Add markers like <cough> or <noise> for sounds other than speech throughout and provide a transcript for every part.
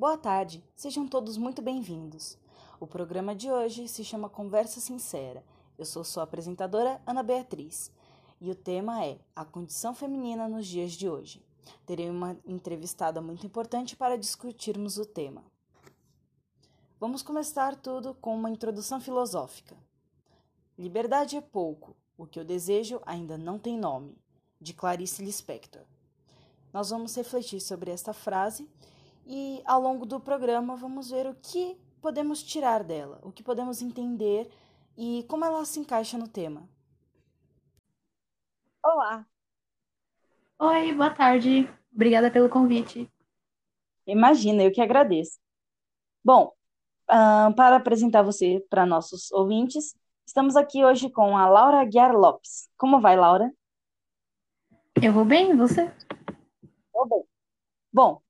Boa tarde, sejam todos muito bem-vindos. O programa de hoje se chama Conversa Sincera. Eu sou sua apresentadora, Ana Beatriz, e o tema é A Condição Feminina nos Dias de Hoje. Terei uma entrevistada muito importante para discutirmos o tema. Vamos começar tudo com uma introdução filosófica. Liberdade é pouco, o que eu desejo ainda não tem nome, de Clarice Lispector. Nós vamos refletir sobre esta frase e, ao longo do programa, vamos ver o que podemos tirar dela, o que podemos entender e como ela se encaixa no tema. Olá! Oi, boa tarde. Obrigada pelo convite. Imagina, eu que agradeço. Bom, uh, para apresentar você para nossos ouvintes, estamos aqui hoje com a Laura Aguiar Lopes. Como vai, Laura? Eu vou bem, e você? Vou bem. Bom,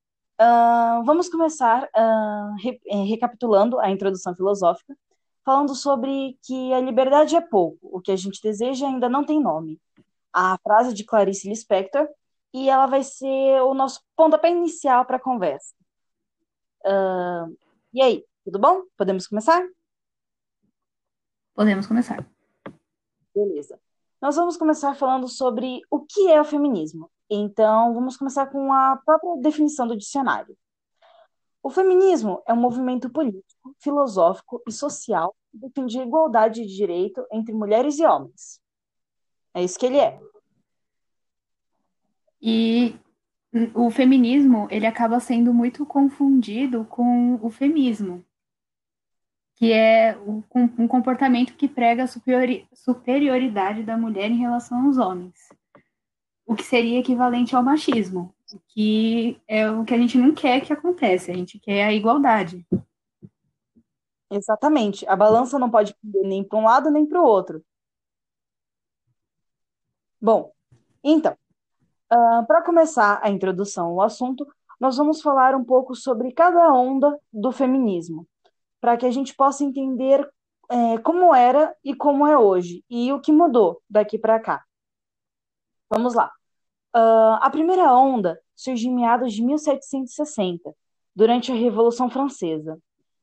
uh, vamos começar uh, re recapitulando a introdução filosófica, falando sobre que a liberdade é pouco, o que a gente deseja ainda não tem nome. A frase de Clarice Lispector, e ela vai ser o nosso pontapé inicial para a conversa. Uh, e aí, tudo bom? Podemos começar? Podemos começar. Beleza. Nós vamos começar falando sobre o que é o feminismo. Então, vamos começar com a própria definição do dicionário. O feminismo é um movimento político, filosófico e social que defende a igualdade de direito entre mulheres e homens. É isso que ele é. E o feminismo, ele acaba sendo muito confundido com o feminismo, que é um comportamento que prega a superioridade da mulher em relação aos homens, o que seria equivalente ao machismo, que é o que a gente não quer que aconteça, a gente quer a igualdade. Exatamente. A balança não pode pender nem para um lado nem para o outro. Bom, então, uh, para começar a introdução ao assunto, nós vamos falar um pouco sobre cada onda do feminismo para que a gente possa entender é, como era e como é hoje, e o que mudou daqui para cá. Vamos lá. Uh, a primeira onda surgiu em meados de 1760, durante a Revolução Francesa.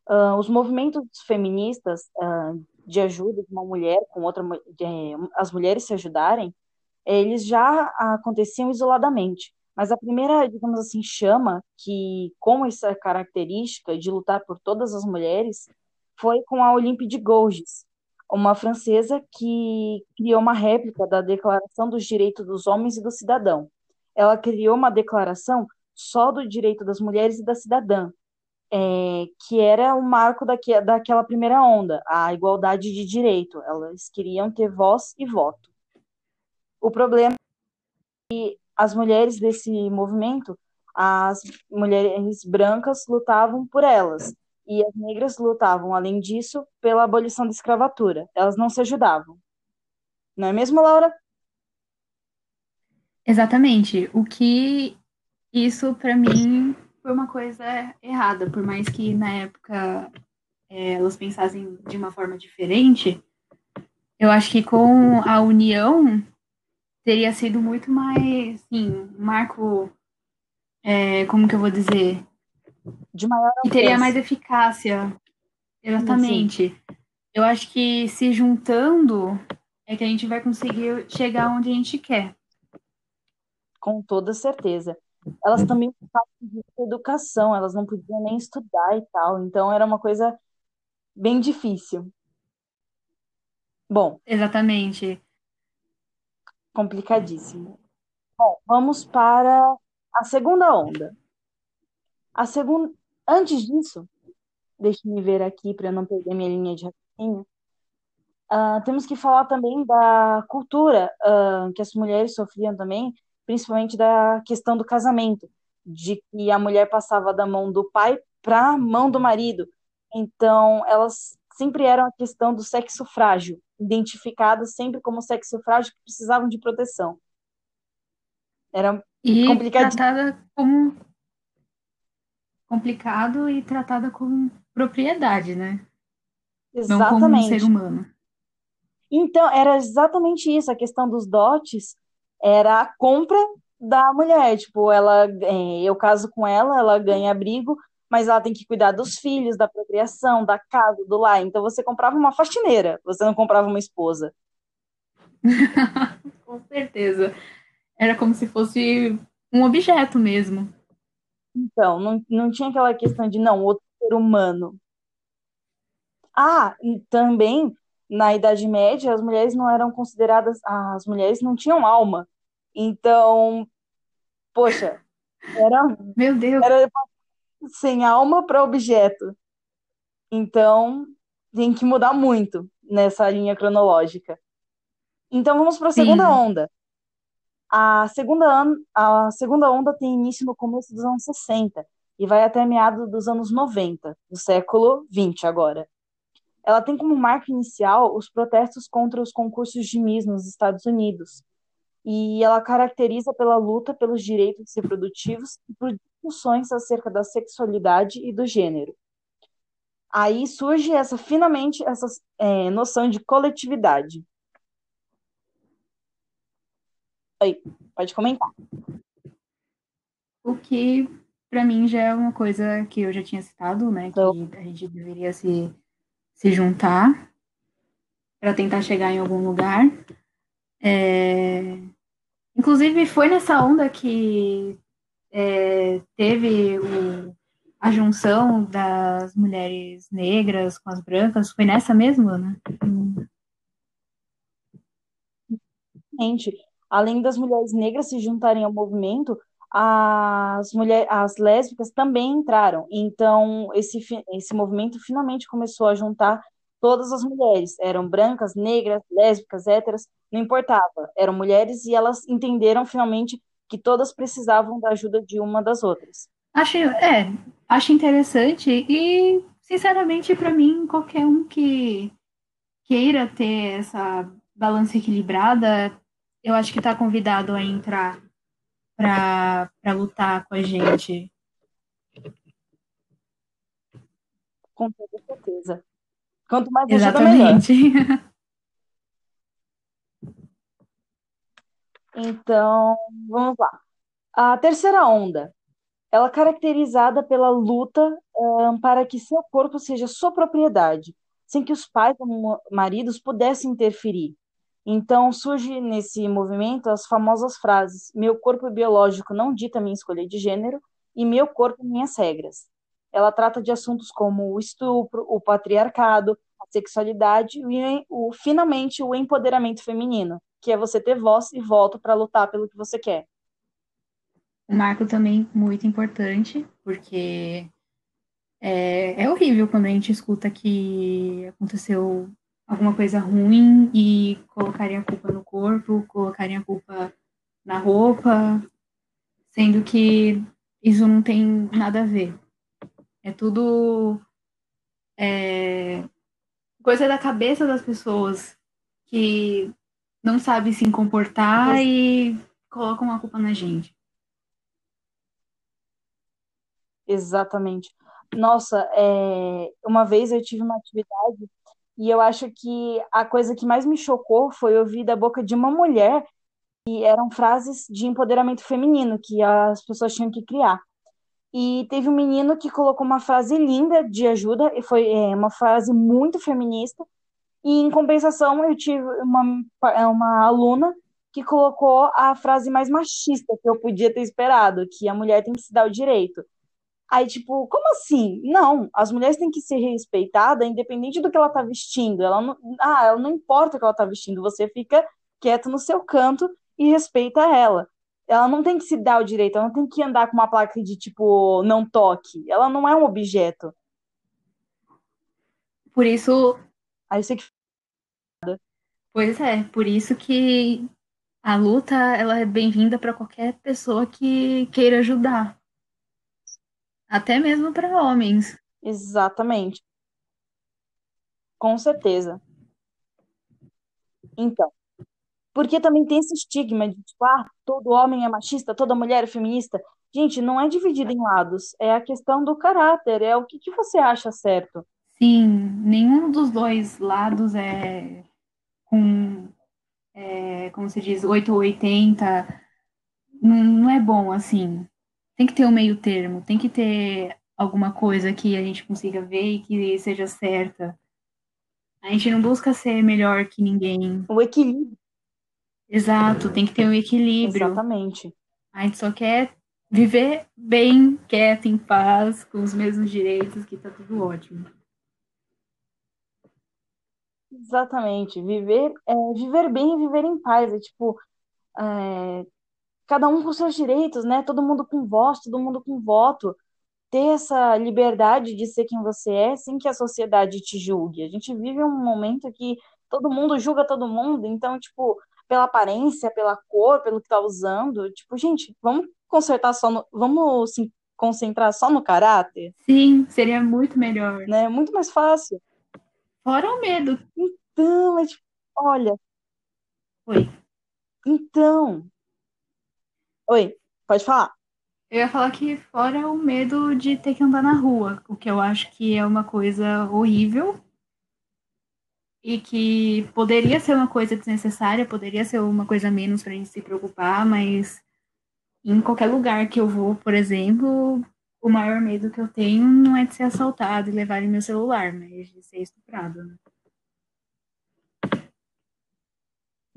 Uh, os movimentos feministas uh, de ajuda de uma mulher com outra, de, as mulheres se ajudarem, eles já aconteciam isoladamente. Mas a primeira, digamos assim, chama que, com essa característica de lutar por todas as mulheres, foi com a Olympe de Gouges, uma francesa que criou uma réplica da Declaração dos Direitos dos Homens e do Cidadão. Ela criou uma declaração só do direito das mulheres e da cidadã, é, que era o marco daqui, daquela primeira onda, a igualdade de direito. Elas queriam ter voz e voto. O problema é que as mulheres desse movimento, as mulheres brancas lutavam por elas, e as negras lutavam, além disso, pela abolição da escravatura. Elas não se ajudavam. Não é mesmo, Laura? Exatamente. O que isso, para mim, foi uma coisa errada, por mais que na época é, elas pensassem de uma forma diferente. Eu acho que com a união teria sido muito mais, um marco, é, como que eu vou dizer? De maior Que teria mais eficácia. Exatamente. Sim. Eu acho que se juntando é que a gente vai conseguir chegar onde a gente quer. Com toda certeza. Elas também de educação, elas não podiam nem estudar e tal, então era uma coisa bem difícil. Bom. Exatamente complicadíssimo. Bom, vamos para a segunda onda. A segunda, antes disso, deixe-me ver aqui para não perder minha linha de raciocínio. Uh, temos que falar também da cultura uh, que as mulheres sofriam também, principalmente da questão do casamento, de que a mulher passava da mão do pai para a mão do marido. Então, elas sempre eram a questão do sexo frágil identificadas sempre como sexo frágil que precisavam de proteção. Era e tratada como complicado e tratada como propriedade, né? Exatamente. Não como um ser humano. Então, era exatamente isso, a questão dos dotes era a compra da mulher, tipo, ela, é, eu caso com ela, ela ganha abrigo, mas ela tem que cuidar dos filhos, da procriação, da casa, do lar. Então você comprava uma faxineira, você não comprava uma esposa. <laughs> Com certeza. Era como se fosse um objeto mesmo. Então, não, não tinha aquela questão de, não, outro ser humano. Ah, também, na Idade Média, as mulheres não eram consideradas, as mulheres não tinham alma. Então, poxa, era, Meu Deus. era sem alma para objeto. Então, tem que mudar muito nessa linha cronológica. Então, vamos para a segunda onda. A segunda, a segunda onda tem início no começo dos anos 60 e vai até meados dos anos 90, do século 20 agora. Ela tem como marco inicial os protestos contra os concursos de Miss nos Estados Unidos. E ela caracteriza pela luta pelos direitos reprodutivos e por discussões acerca da sexualidade e do gênero. Aí surge essa finalmente essa é, noção de coletividade. Aí, pode comentar. O que, para mim, já é uma coisa que eu já tinha citado, né? Que a gente deveria se, se juntar para tentar chegar em algum lugar. É... Inclusive, foi nessa onda que é, teve o, a junção das mulheres negras com as brancas. Foi nessa mesmo, né? Gente, além das mulheres negras se juntarem ao movimento, as mulheres, as lésbicas também entraram. Então, esse, esse movimento finalmente começou a juntar todas as mulheres. Eram brancas, negras, lésbicas, héteras, não importava. Eram mulheres e elas entenderam finalmente que todas precisavam da ajuda de uma das outras. Acho, é, acho interessante e, sinceramente, para mim, qualquer um que queira ter essa balança equilibrada, eu acho que está convidado a entrar para lutar com a gente. Com toda certeza. Quanto mais Exatamente. ajuda, <laughs> melhor. Então, vamos lá. A terceira onda, ela é caracterizada pela luta um, para que seu corpo seja sua propriedade, sem que os pais ou maridos pudessem interferir. Então, surge nesse movimento as famosas frases: meu corpo biológico não dita minha escolha de gênero e meu corpo minhas regras. Ela trata de assuntos como o estupro, o patriarcado, a sexualidade e, o, finalmente, o empoderamento feminino, que é você ter voz e voto para lutar pelo que você quer. Um marco também muito importante, porque é, é horrível quando a gente escuta que aconteceu alguma coisa ruim e colocarem a culpa no corpo, colocarem a culpa na roupa, sendo que isso não tem nada a ver. É tudo é, coisa da cabeça das pessoas que não sabe se comportar e colocam a culpa na gente. Exatamente. Nossa, é... uma vez eu tive uma atividade e eu acho que a coisa que mais me chocou foi ouvir da boca de uma mulher que eram frases de empoderamento feminino que as pessoas tinham que criar. E teve um menino que colocou uma frase linda de ajuda, e foi é, uma frase muito feminista. E em compensação, eu tive uma, uma aluna que colocou a frase mais machista que eu podia ter esperado, que a mulher tem que se dar o direito. Aí, tipo, como assim? Não, as mulheres têm que ser respeitadas, independente do que ela tá vestindo. Ela não, ah, ela não importa o que ela tá vestindo, você fica quieto no seu canto e respeita ela. Ela não tem que se dar o direito, ela não tem que andar com uma placa de tipo, não toque. Ela não é um objeto. Por isso. Aí você que. Pois é, por isso que a luta ela é bem-vinda para qualquer pessoa que queira ajudar. Até mesmo para homens. Exatamente. Com certeza. Então, porque também tem esse estigma de, tipo, ah, todo homem é machista, toda mulher é feminista. Gente, não é dividido em lados, é a questão do caráter, é o que, que você acha certo. Sim, nenhum dos dois lados é com, é, como se diz, 8 ou 80. Não, não é bom assim tem que ter um meio termo, tem que ter alguma coisa que a gente consiga ver e que seja certa. A gente não busca ser melhor que ninguém. O equilíbrio. Exato, tem que ter um equilíbrio. Exatamente. A gente só quer viver bem, quieto, em paz, com os mesmos direitos, que tá tudo ótimo. Exatamente. Viver, é, viver bem e viver em paz. É tipo, é, cada um com seus direitos, né? Todo mundo com voz, todo mundo com voto. Ter essa liberdade de ser quem você é, sem que a sociedade te julgue. A gente vive um momento que todo mundo julga todo mundo, então, tipo, pela aparência, pela cor, pelo que tá usando, tipo, gente, vamos consertar só no, vamos se concentrar só no caráter? Sim, seria muito melhor. Né? Muito mais fácil. Fora o medo. Então, é tipo, olha. Oi. Então. Oi, pode falar. Eu ia falar que fora o medo de ter que andar na rua, o que eu acho que é uma coisa horrível e que poderia ser uma coisa desnecessária, poderia ser uma coisa menos para gente se preocupar, mas em qualquer lugar que eu vou, por exemplo, o maior medo que eu tenho não é de ser assaltado e levarem meu celular, mas de ser estuprado. Né?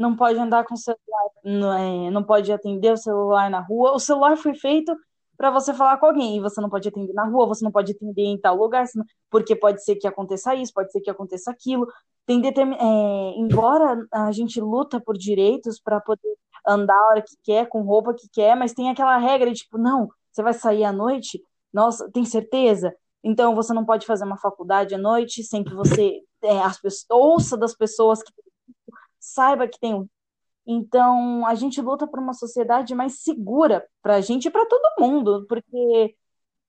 Não pode andar com o celular, não, é, não pode atender o celular na rua. O celular foi feito para você falar com alguém, e você não pode atender na rua, você não pode atender em tal lugar, porque pode ser que aconteça isso, pode ser que aconteça aquilo. Tem determin... É, embora a gente luta por direitos para poder andar a hora que quer, com roupa que quer, mas tem aquela regra de tipo, não, você vai sair à noite, nossa, tem certeza? Então você não pode fazer uma faculdade à noite sem que você é, as pessoas, ouça das pessoas que saiba que tem então a gente luta por uma sociedade mais segura para a gente e para todo mundo, porque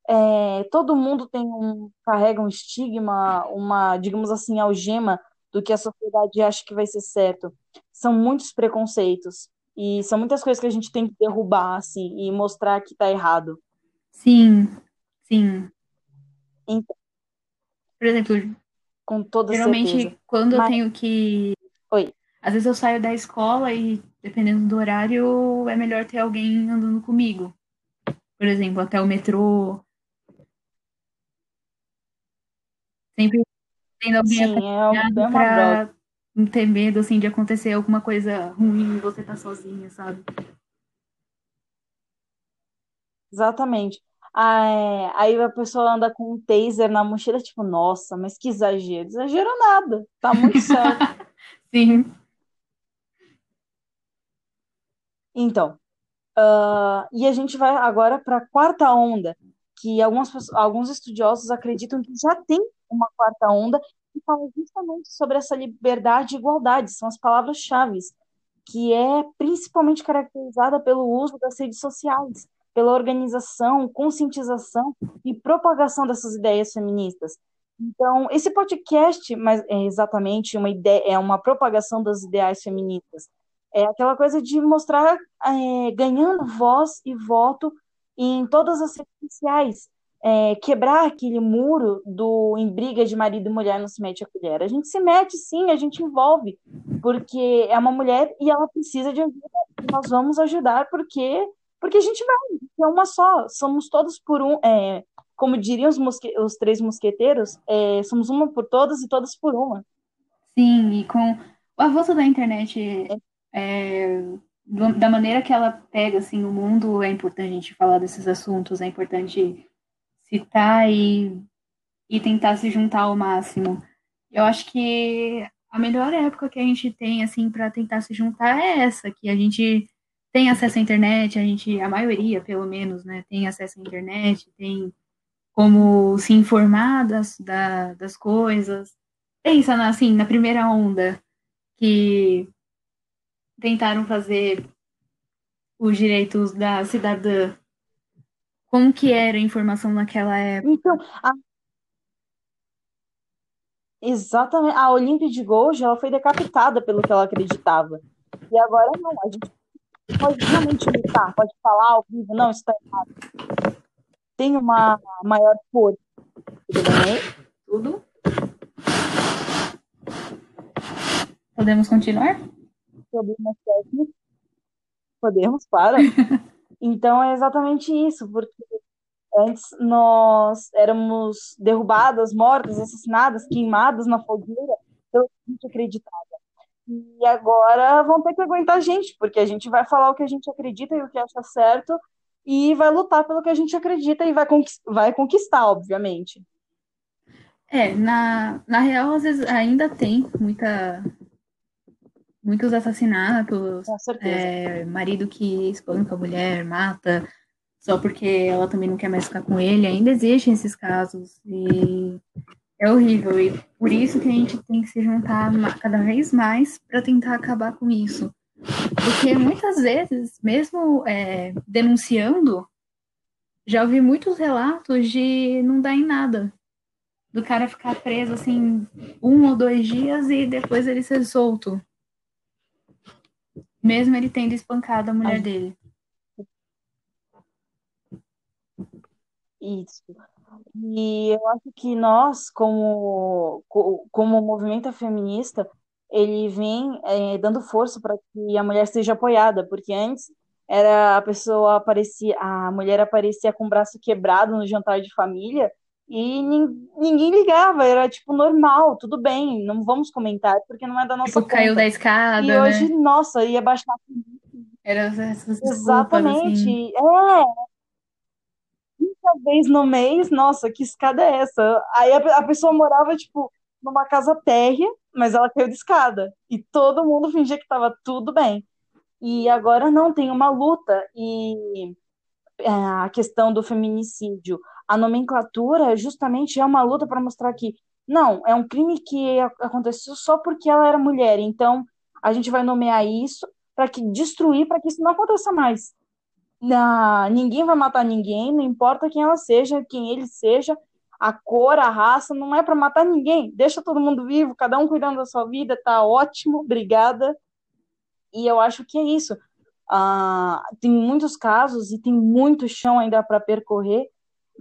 é, todo mundo tem um carrega um estigma, uma digamos assim algema do que a sociedade acha que vai ser certo. São muitos preconceitos e são muitas coisas que a gente tem que derrubar assim e mostrar que está errado. Sim, sim. Então, Por exemplo, com toda geralmente certeza. quando Mas- eu tenho que. Oi. Às vezes eu saio da escola e, dependendo do horário, é melhor ter alguém andando comigo. Por exemplo, até o metrô. Sempre tendo alguém Sim, é, é pra não ter medo, assim, de acontecer alguma coisa ruim e você tá sozinha, sabe? Exatamente. Ah, é, Aí a pessoa anda com um taser na mochila, tipo, nossa, mas que exagero. Exagero nada. Tá muito <laughs> certo. Sim. Então, ah, e a gente vai agora para a quarta onda, que algumas, alguns estudiosos acreditam que já tem uma quarta onda, que fala justamente sobre essa liberdade e igualdade, são as palavras-chave, que é principalmente caracterizada pelo uso das redes sociais, pela organização, conscientização e propagação dessas ideias feministas. Então, esse podcast, mas é exatamente uma ideia, é uma propagação dos ideais feministas. É aquela coisa de mostrar é, ganhando voz e voto em todas as redes sociais, é, quebrar aquele muro do em briga de marido e mulher não se mete a colher. A gente se mete, sim, a gente envolve, porque é uma mulher e ela precisa de ajuda, nós vamos ajudar porque porque a gente vai, é uma só, somos todos por um, é, como diriam os, mosque, os três mosqueteiros, é, somos uma por todas e todas por uma. Sim, e com o avanço da internet, é, da maneira que ela pega assim o mundo, é importante a gente falar desses assuntos, é importante citar e, e tentar se juntar ao máximo. Eu acho que a melhor época que a gente tem assim para tentar se juntar é essa, que a gente tem acesso à internet, a gente, a maioria, pelo menos, né, tem acesso à internet, tem como se informar das, da- das coisas. Pensa na, assim, na primeira onda que tentaram fazer os direitos da cidadã. Como que era a informação naquela época? Então, a- exatamente, a Olímpia de Gouges, ela foi decapitada pelo que ela acreditava. E agora não, a gente pode realmente lutar, pode falar ao vivo, não, isso está errado. Tem uma maior força, tudo bem? Tudo? Podemos continuar? Problemas técnicos. Podemos, para. <laughs> Então é exatamente isso, porque Antes nós éramos derrubadas, mortas, assassinadas, queimadas na fogueira pelo que a gente acreditava. E agora vão ter que aguentar a gente, porque a gente vai falar o que a gente acredita e o que acha certo, e vai lutar pelo que a gente acredita e vai, conquistar, vai conquistar, obviamente. É, na, na real, às vezes ainda tem muita, muitos assassinatos, é, marido que espanca a mulher, mata, só porque ela também não quer mais ficar com ele, ainda existem esses casos, e é horrível, e por isso que a gente tem que se juntar cada vez mais para tentar acabar com isso. Porque muitas vezes, mesmo é, denunciando, já ouvi muitos relatos de não dar em nada do cara ficar preso assim um ou dois dias e depois ele ser solto. Mesmo ele tendo espancado a mulher Ai. dele. Isso. E eu acho que nós, como, como movimento feminista, ele vem é, dando força para que a mulher seja apoiada, porque antes era a pessoa aparecia, a mulher aparecia com o braço quebrado no jantar de família e ninguém ligava, era tipo normal, tudo bem, não vamos comentar, porque não é da nossa tipo, conta. caiu da escada. E né? hoje, nossa, ia baixar. Era essas Exatamente. Assim. É. Uma vez no mês, nossa, que escada é essa? Aí a, a pessoa morava, tipo, numa casa térrea, mas ela caiu de escada. E todo mundo fingia que estava tudo bem. E agora não, tem uma luta. E é, a questão do feminicídio a nomenclatura justamente é uma luta para mostrar que não, é um crime que aconteceu só porque ela era mulher. Então, a gente vai nomear isso para que destruir para que isso não aconteça mais. Não, ninguém vai matar ninguém, não importa quem ela seja, quem ele seja, a cor, a raça, não é para matar ninguém. Deixa todo mundo vivo, cada um cuidando da sua vida, tá ótimo, obrigada. E eu acho que é isso. Ah, tem muitos casos e tem muito chão ainda para percorrer,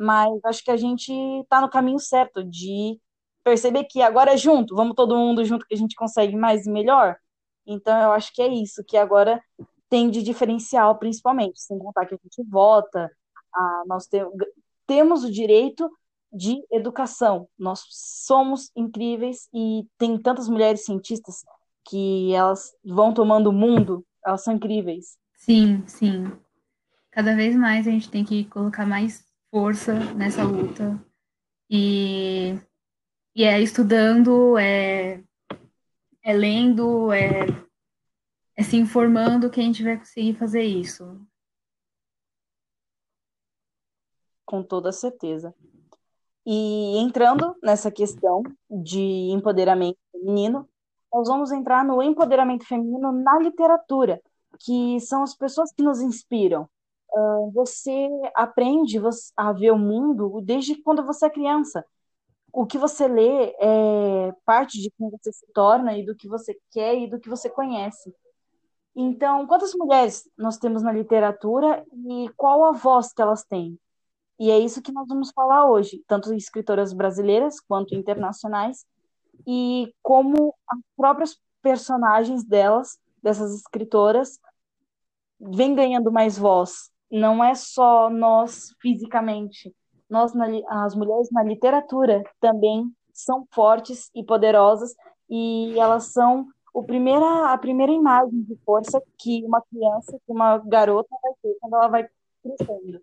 mas acho que a gente está no caminho certo de perceber que agora é junto, vamos todo mundo junto que a gente consegue mais e melhor. Então eu acho que é isso que agora tem de diferencial, principalmente, sem contar que a gente vota, a, nós te, temos o direito de educação. Nós somos incríveis e tem tantas mulheres cientistas que elas vão tomando o mundo, elas são incríveis. Sim, sim. Cada vez mais a gente tem que colocar mais força nessa luta. E, e é estudando, é, é lendo, é, é se informando que a gente vai conseguir fazer isso. Com toda certeza. E entrando nessa questão de empoderamento feminino, nós vamos entrar no empoderamento feminino na literatura, que são as pessoas que nos inspiram, você aprende a ver o mundo desde quando você é criança. O que você lê é parte de quem você se torna e do que você quer e do que você conhece. Então, quantas mulheres nós temos na literatura e qual a voz que elas têm? E é isso que nós vamos falar hoje, tanto escritoras brasileiras quanto internacionais, e como as próprias personagens delas, dessas escritoras, vêm ganhando mais voz não é só nós fisicamente, nós as mulheres na literatura também são fortes e poderosas e elas são o primeira, a primeira imagem de força que uma criança, que uma garota vai ter quando ela vai crescendo.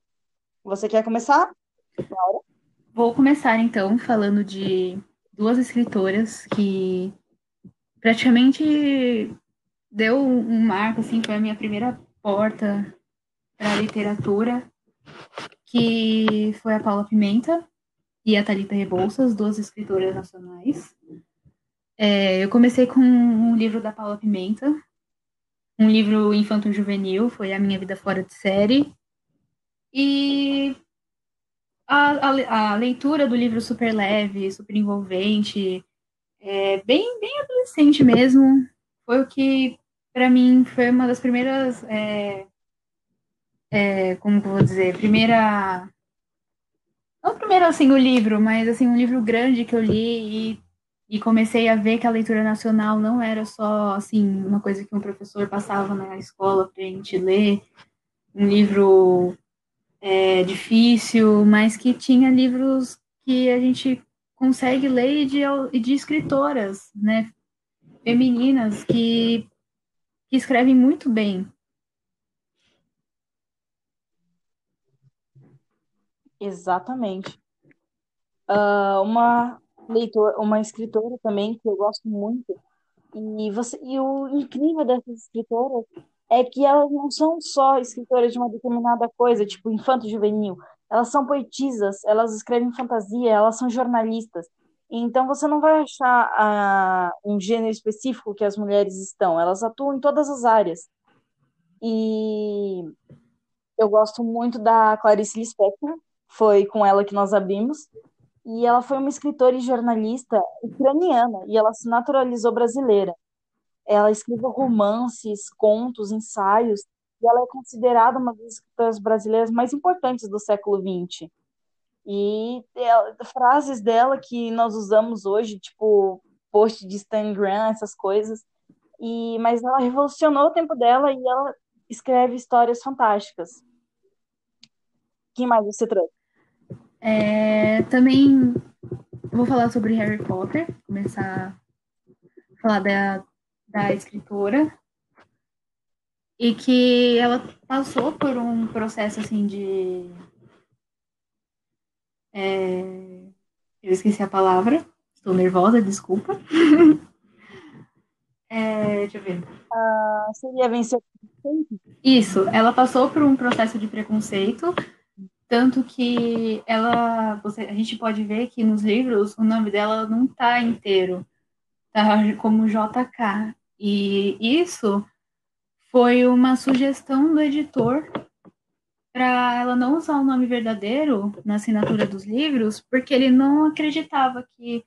Você quer começar? Laura? Vou começar então falando de duas escritoras que praticamente deu um marco assim, foi a minha primeira porta para literatura, que foi a Paula Pimenta e a Talita Rebouças, duas escritoras nacionais. É, eu comecei com um livro da Paula Pimenta, um livro infanto-juvenil, foi A Minha Vida Fora de Série. E a, a, a, leitura do livro super leve, super envolvente, é, bem, bem adolescente mesmo, foi o que, para mim, foi uma das primeiras é, é, como que eu vou dizer, primeira. Não primeiro assim o livro, mas assim, um livro grande que eu li e, e comecei a ver que a leitura nacional não era só assim, uma coisa que um professor passava na escola para a gente ler, um livro é, difícil, mas que tinha livros que a gente consegue ler de, de escritoras, né, femininas que, que escrevem muito bem. Exatamente. Uh, uma leitora, uma escritora também que eu gosto muito e você e o incrível dessas escritoras é que elas não são só escritoras de uma determinada coisa, tipo infanto-juvenil. Elas são poetisas, elas escrevem fantasia, elas são jornalistas. Então você não vai achar uh, um gênero específico que as mulheres estão, elas atuam em todas as áreas. E eu gosto muito da Clarice Lispector, foi com ela que nós abrimos, e ela foi uma escritora e jornalista ucraniana, e ela se naturalizou brasileira. Ela escreveu romances, contos, ensaios, e ela é considerada uma das escritoras brasileiras mais importantes do século XX. E ela, frases dela que nós usamos hoje, tipo post de Instagram, essas coisas, e mas ela revolucionou o tempo dela e ela escreve histórias fantásticas. Quem mais você trouxe? É, também vou falar sobre Harry Potter, começar a falar da, da escritora. E que ela passou por um processo assim de é... eu esqueci a palavra estou nervosa desculpa. <laughs> É... deixa eu ver. Uh, seria vencer isso ela passou por um processo de preconceito tanto que ela você, a gente pode ver que nos livros o nome dela não está inteiro tá como JK e isso foi uma sugestão do editor para ela não usar o nome verdadeiro na assinatura dos livros, porque ele não acreditava que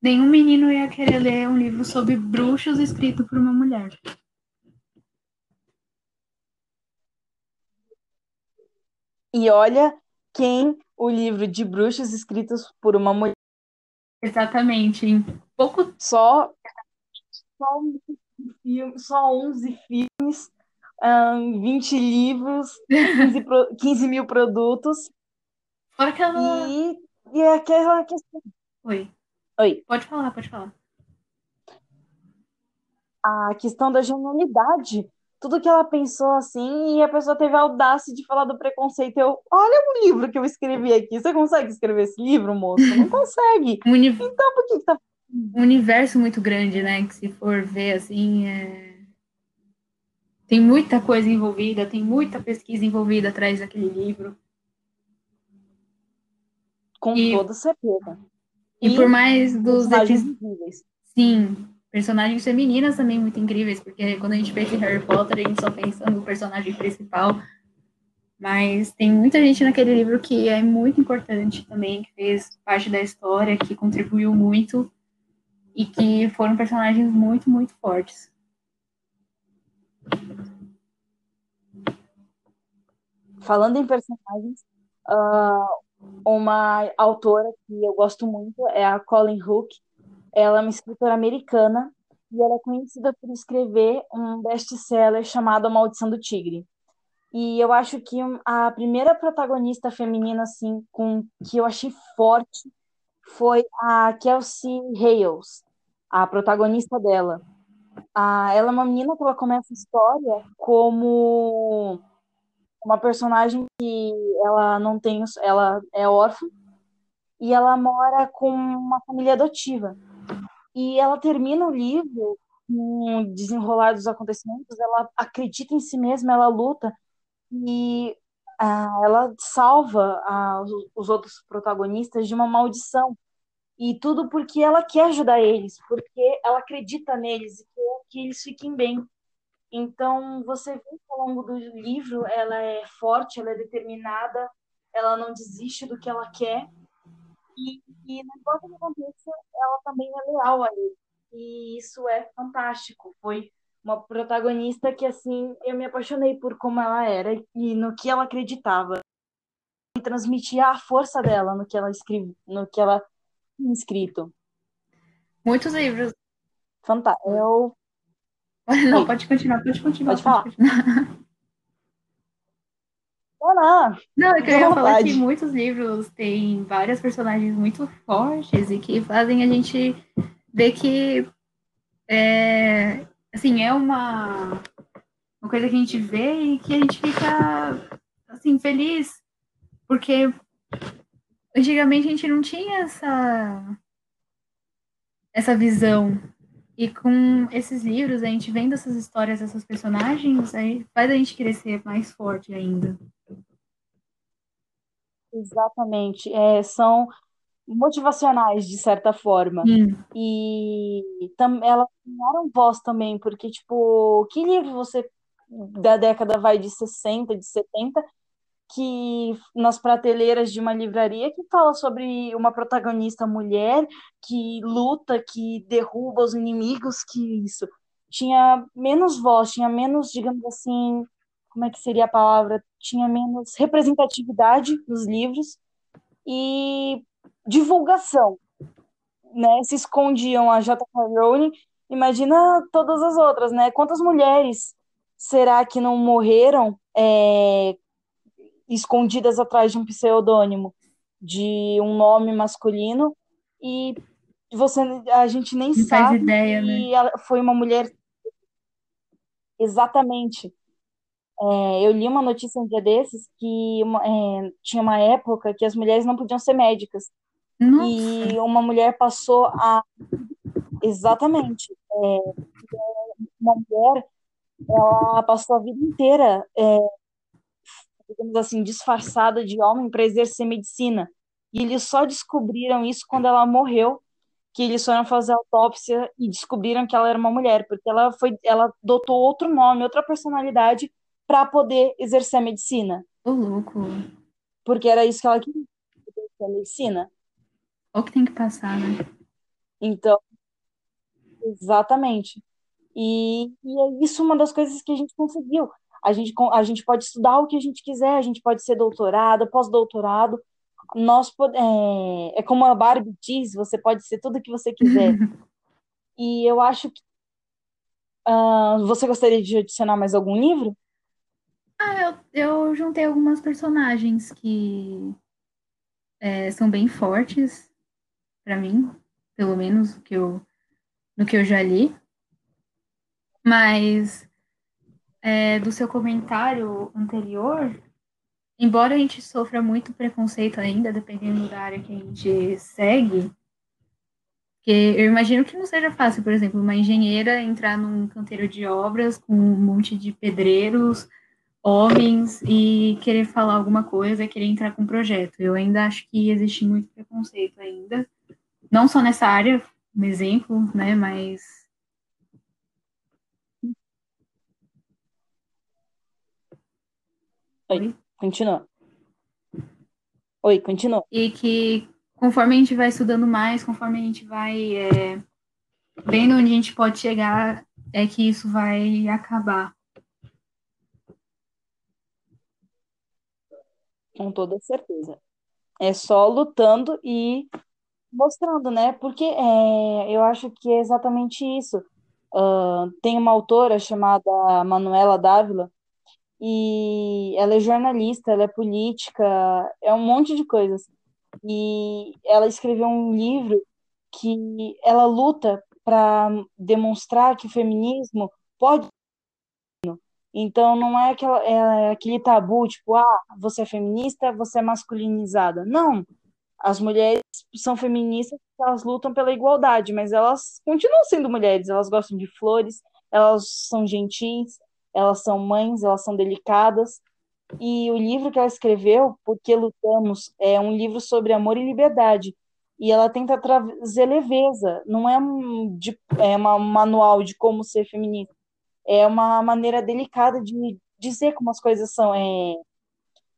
nenhum menino ia querer ler um livro sobre bruxos escrito por uma mulher. E olha quem o livro de bruxos escritos por uma mulher. Exatamente. Pouco só só só 11 filmes, um, 20 livros, 15, pro, <laughs> 15 mil produtos. Fora aquela. E, e é aquela questão. Oi. Oi. Pode falar, pode falar. A questão da genialidade. Tudo que ela pensou assim, e a pessoa teve a audácia de falar do preconceito. Eu, olha o livro que eu escrevi aqui. Você consegue escrever esse livro, moço? Não <laughs> consegue. Então, por que, que tá um universo muito grande, né? Que se for ver assim, é... tem muita coisa envolvida, tem muita pesquisa envolvida atrás daquele livro. Com e... toda certeza. E, e por mais dos incríveis. Sim, personagens femininas também muito incríveis, porque quando a gente pensa em Harry Potter, a gente só pensa no personagem principal. Mas tem muita gente naquele livro que é muito importante também, que fez parte da história, que contribuiu muito e que foram personagens muito, muito fortes. Falando em personagens, uh, uma autora que eu gosto muito é a Colin Hook. Ela é uma escritora americana e ela é conhecida por escrever um best-seller chamado A Maldição do Tigre. E eu acho que a primeira protagonista feminina assim com que eu achei forte foi a Kelsey Hales a protagonista dela. Ah, ela é uma menina que ela começa a história como uma personagem que ela não tem, ela é órfã e ela mora com uma família adotiva. E ela termina o livro com o desenrolar dos acontecimentos, ela acredita em si mesma, ela luta e ah, ela salva ah, os, os outros protagonistas de uma maldição e tudo porque ela quer ajudar eles, porque ela acredita neles e quer que eles fiquem bem. Então, você vê que ao longo do livro ela é forte, ela é determinada, ela não desiste do que ela quer. E, e não importa o que aconteça, ela também é leal a ele. E isso é fantástico. Foi uma protagonista que, assim, eu me apaixonei por como ela era e no que ela acreditava. E transmitia a força dela no que ela escrevia, no que ela inscrito. Muitos livros. Fantástico. Eu... Não, pode continuar, pode continuar. Pode, pode falar. Continuar. <laughs> não. Não, é eu ia falar que muitos livros têm várias personagens muito fortes e que fazem a gente ver que é, assim, é uma, uma coisa que a gente vê e que a gente fica assim, feliz, porque antigamente a gente não tinha essa essa visão. E com esses livros, a gente vendo essas histórias, essas personagens, aí faz a gente crescer mais forte ainda. Exatamente. É, são motivacionais, de certa forma. Hum. E tam, elas ganharam voz também, porque, tipo, que livro você da década vai de 60, de 70, que nas prateleiras de uma livraria que fala sobre uma protagonista mulher que luta, que derruba os inimigos, que isso tinha menos voz, tinha menos, digamos assim, como é que seria a palavra? Tinha menos representatividade nos livros e divulgação, né? Se escondiam a J.K. Rowling, imagina todas as outras, né? Quantas mulheres será que não morreram é, escondidas atrás de um pseudônimo, de um nome masculino e você a gente nem Não sabe ideia, né? foi uma mulher exatamente. É, eu li uma notícia um dia desses que uma, é, tinha uma época que as mulheres não podiam ser médicas Nossa, e uma mulher passou a exatamente é, uma mulher ela passou a vida inteira é, digamos assim, disfarçada de homem para exercer medicina. E eles só descobriram isso quando ela morreu, que eles foram fazer autópsia e descobriram que ela era uma mulher, porque ela foi, ela adotou outro nome, outra personalidade para poder exercer a medicina. ô louco. Porque era isso que ela queria, exercer a medicina. O que tem que passar, né? Então, exatamente. E, e é isso uma das coisas que a gente conseguiu. A gente, a gente pode estudar o que a gente quiser, a gente pode ser doutorado, pós-doutorado. Nós é, é como a Barbie diz, você pode ser tudo o que você quiser. <laughs> E eu acho que. ah, você gostaria de adicionar mais algum livro? Ah, eu, eu juntei algumas personagens que é, são bem fortes para mim, pelo menos no que eu, no que eu já li. Mas é, do seu comentário anterior, embora a gente sofra muito preconceito ainda, dependendo da área que a gente segue, que eu imagino que não seja fácil, por exemplo, uma engenheira entrar num canteiro de obras com um monte de pedreiros, homens, e querer falar alguma coisa, querer entrar com um projeto. Eu ainda acho que existe muito preconceito ainda, não só nessa área, um exemplo, né, mas Oi, continua. Oi, continua. e que conforme a gente vai estudando mais, conforme a gente vai é, vendo onde a gente pode chegar, é que isso vai acabar. Com toda certeza. É só lutando e mostrando, né? Porque é, eu acho que é exatamente isso. Ah, tem uma autora chamada Manuela Dávila, e ela é jornalista, ela é política, é um monte de coisas. E ela escreveu um livro que ela luta para demonstrar que o feminismo pode. Então não é, aquela, é aquele tabu, tipo, ah, você é feminista, você é masculinizada. Não. As mulheres são feministas, elas lutam pela igualdade, mas elas continuam sendo mulheres, elas gostam de flores, elas são gentis, elas são mães, elas são delicadas. E o livro que ela escreveu, Porque Lutamos, é um livro sobre amor e liberdade. E ela tenta trazer leveza, não é um, de, é uma, um manual de como ser feminista, é uma maneira delicada de dizer como as coisas são. É,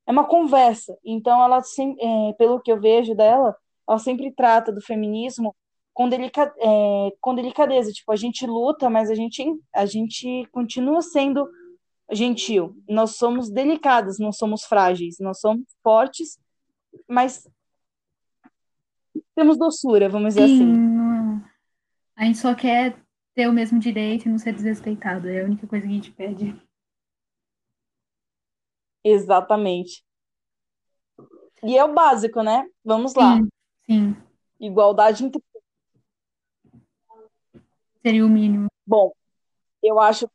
é uma conversa. Então, ela, é, pelo que eu vejo dela, ela sempre trata do feminismo com, delica, é, com delicadeza. Tipo, a gente luta, mas a gente, a gente continua sendo gentil. Nós somos delicadas, não somos frágeis. Nós somos fortes, mas temos doçura, vamos dizer Sim, assim. não- a gente só quer ter o mesmo direito e não ser desrespeitado. É a única coisa que a gente pede. Exatamente. E é o básico, né? Vamos lá. Sim, sim. Igualdade entre. Seria o mínimo. Bom, eu acho,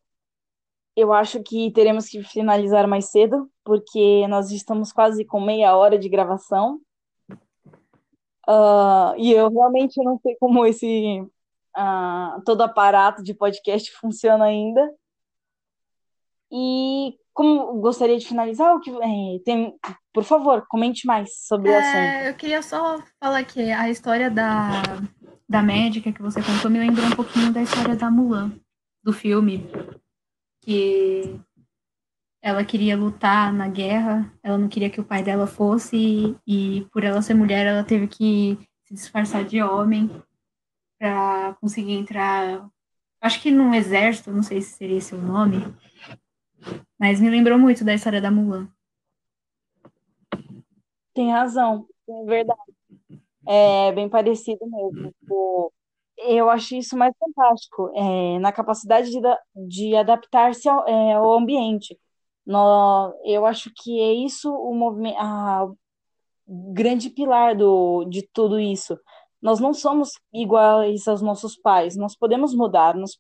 eu acho que teremos que finalizar mais cedo, porque nós estamos quase com meia hora de gravação. Uh, e eu realmente não sei como esse uh, todo aparato de podcast <laughs> funciona ainda. E como gostaria de finalizar, o que é, tem, por favor, comente mais sobre o É, assunto. eu queria só falar que a história da, da médica que você contou me lembrou um pouquinho da história da Mulan, do filme, que ela queria lutar na guerra, ela não queria que o pai dela fosse, e, e por ela ser mulher, ela teve que se disfarçar de homem para conseguir entrar, acho que num exército, não sei se seria esse o nome, mas me lembrou muito da história da Mulan. Tem razão, é verdade. É bem parecido mesmo. Tipo, eu acho isso mais fantástico, é, na capacidade de, de adaptar-se ao, é, ao ambiente. No, eu acho que é isso o movimento, a grande pilar do, de tudo isso. Nós não somos iguais aos nossos pais, nós podemos mudar, nós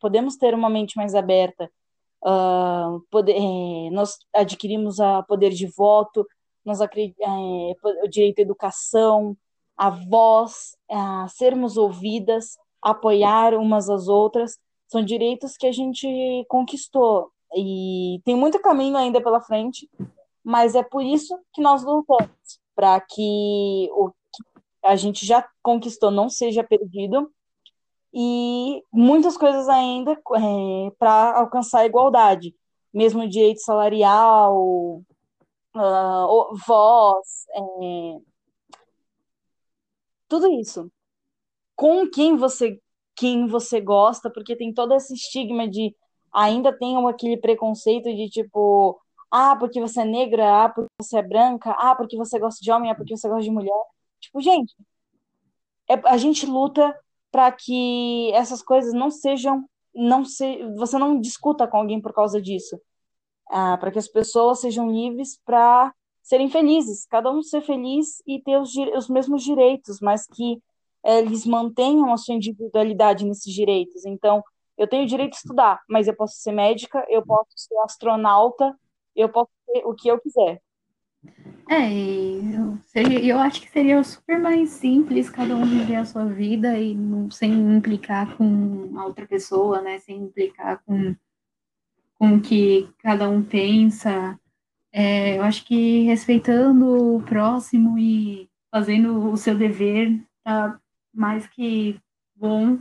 podemos ter uma mente mais aberta, ah, pode- eh, nós adquirimos a poder de voto, nós eh, o direito à educação, a voz, a sermos ouvidas, apoiar umas às outras, são direitos que a gente conquistou. E tem muito caminho ainda pela frente, mas é por isso que nós lutamos, para que o a gente já conquistou não seja perdido e muitas coisas ainda para alcançar a igualdade, mesmo direito salarial, o- voz, é, tudo isso. Com quem você quem você gosta, porque tem todo esse estigma de ainda tem aquele preconceito de tipo, ah, porque você é negra, ah, porque você é branca, ah, porque você gosta de homem, ah, porque você gosta de mulher. Tipo, gente, é- a gente luta para que essas coisas não sejam, não se, você não discuta com alguém por causa disso, ah, para que as pessoas sejam livres para serem felizes, cada um ser feliz e ter os, os mesmos direitos, mas que eh, eles mantenham a sua individualidade nesses direitos. Então, eu tenho o direito de estudar, mas eu posso ser médica, eu posso ser astronauta, eu posso ser o que eu quiser. É, eu, eu acho que seria super mais simples cada um viver a sua vida e não, sem implicar com a outra pessoa, né? Sem implicar com, com o que cada um pensa. É, eu acho que respeitando o próximo e fazendo o seu dever tá mais que bom.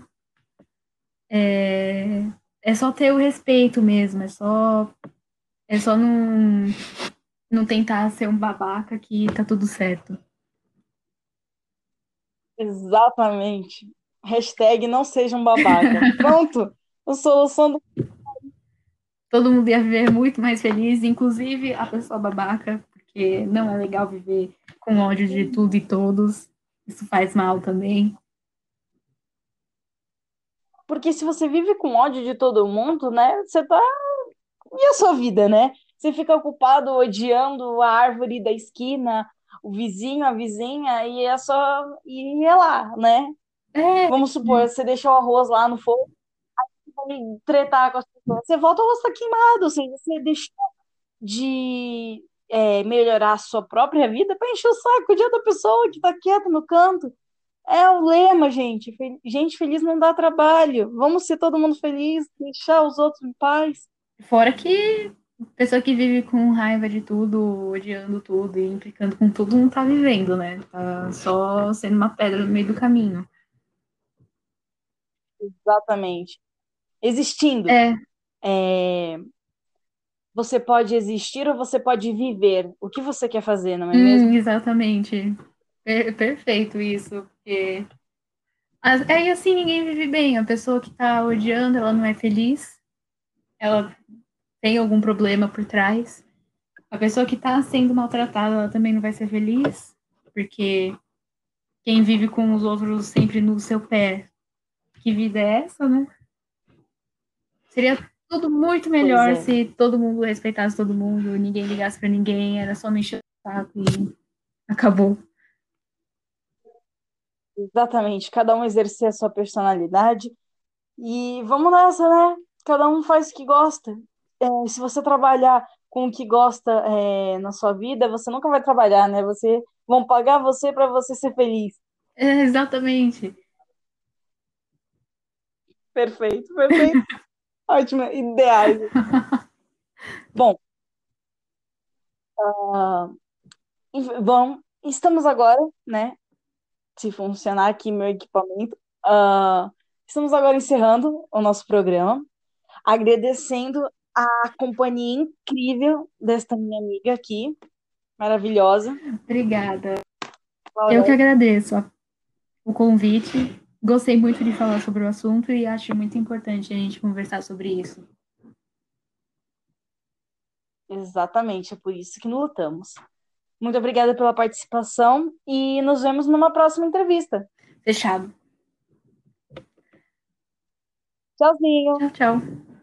É, é só ter o respeito mesmo, é só, é só não não tentar ser um babaca que tá tudo certo. Exatamente. Hashtag não seja um babaca. <laughs> Pronto. A solução do Todo mundo ia viver muito mais feliz, inclusive a pessoa babaca, porque não é legal viver com ódio de tudo e todos. Isso faz mal também. Porque se você vive com ódio de todo mundo, né? Você tá. E a sua vida, né? Você fica ocupado odiando a árvore da esquina, o vizinho, a vizinha, e é só. E é lá, né? É, Vamos supor, você deixou o arroz lá no fogo, aí você vai tretar com as pessoas. Você volta, o arroz tá queimado, seja, você deixou de é, melhorar a sua própria vida para encher o saco de outra pessoa que tá quieta no canto. É o lema, gente. Gente feliz não dá trabalho. Vamos ser todo mundo feliz, deixar os outros em paz. fora que pessoa que vive com raiva de tudo, odiando tudo e implicando com tudo, não tá vivendo, né? Tá só sendo uma pedra no meio do caminho. Exatamente. Existindo. É, É, Você pode existir ou você pode viver. O que você quer fazer, não é mesmo? hum, exatamente. Per- perfeito isso, porque é assim ninguém vive bem. A pessoa que tá odiando, ela não é feliz, ela tem algum problema por trás. A pessoa que tá sendo maltratada, ela também não vai ser feliz, porque quem vive com os outros sempre no seu pé, que vida é essa, né? Seria tudo muito melhor é. se todo mundo respeitasse todo mundo, ninguém ligasse para ninguém, era só me encher o saco e acabou. Exatamente, cada um exercer a sua personalidade e vamos nessa, né? Cada um faz o que gosta. É, se você trabalhar com o que gosta é, na sua vida, você nunca vai trabalhar, né? Você vão pagar você para você ser feliz. <laughs> É, exatamente. Perfeito, perfeito. <laughs> Ótimo, ideais. <laughs> Bom, uh, bom, estamos agora, né? Se funcionar aqui meu equipamento, uh, estamos agora encerrando o nosso programa, agradecendo a companhia incrível desta minha amiga aqui, maravilhosa. Obrigada. Eu que agradeço o convite. Gostei muito de falar sobre o assunto e acho muito importante a gente conversar sobre isso. Exatamente, é por isso que lutamos. Muito obrigada pela participação e nos vemos numa próxima entrevista. Fechado. Tchauzinho. Tchau, tchau.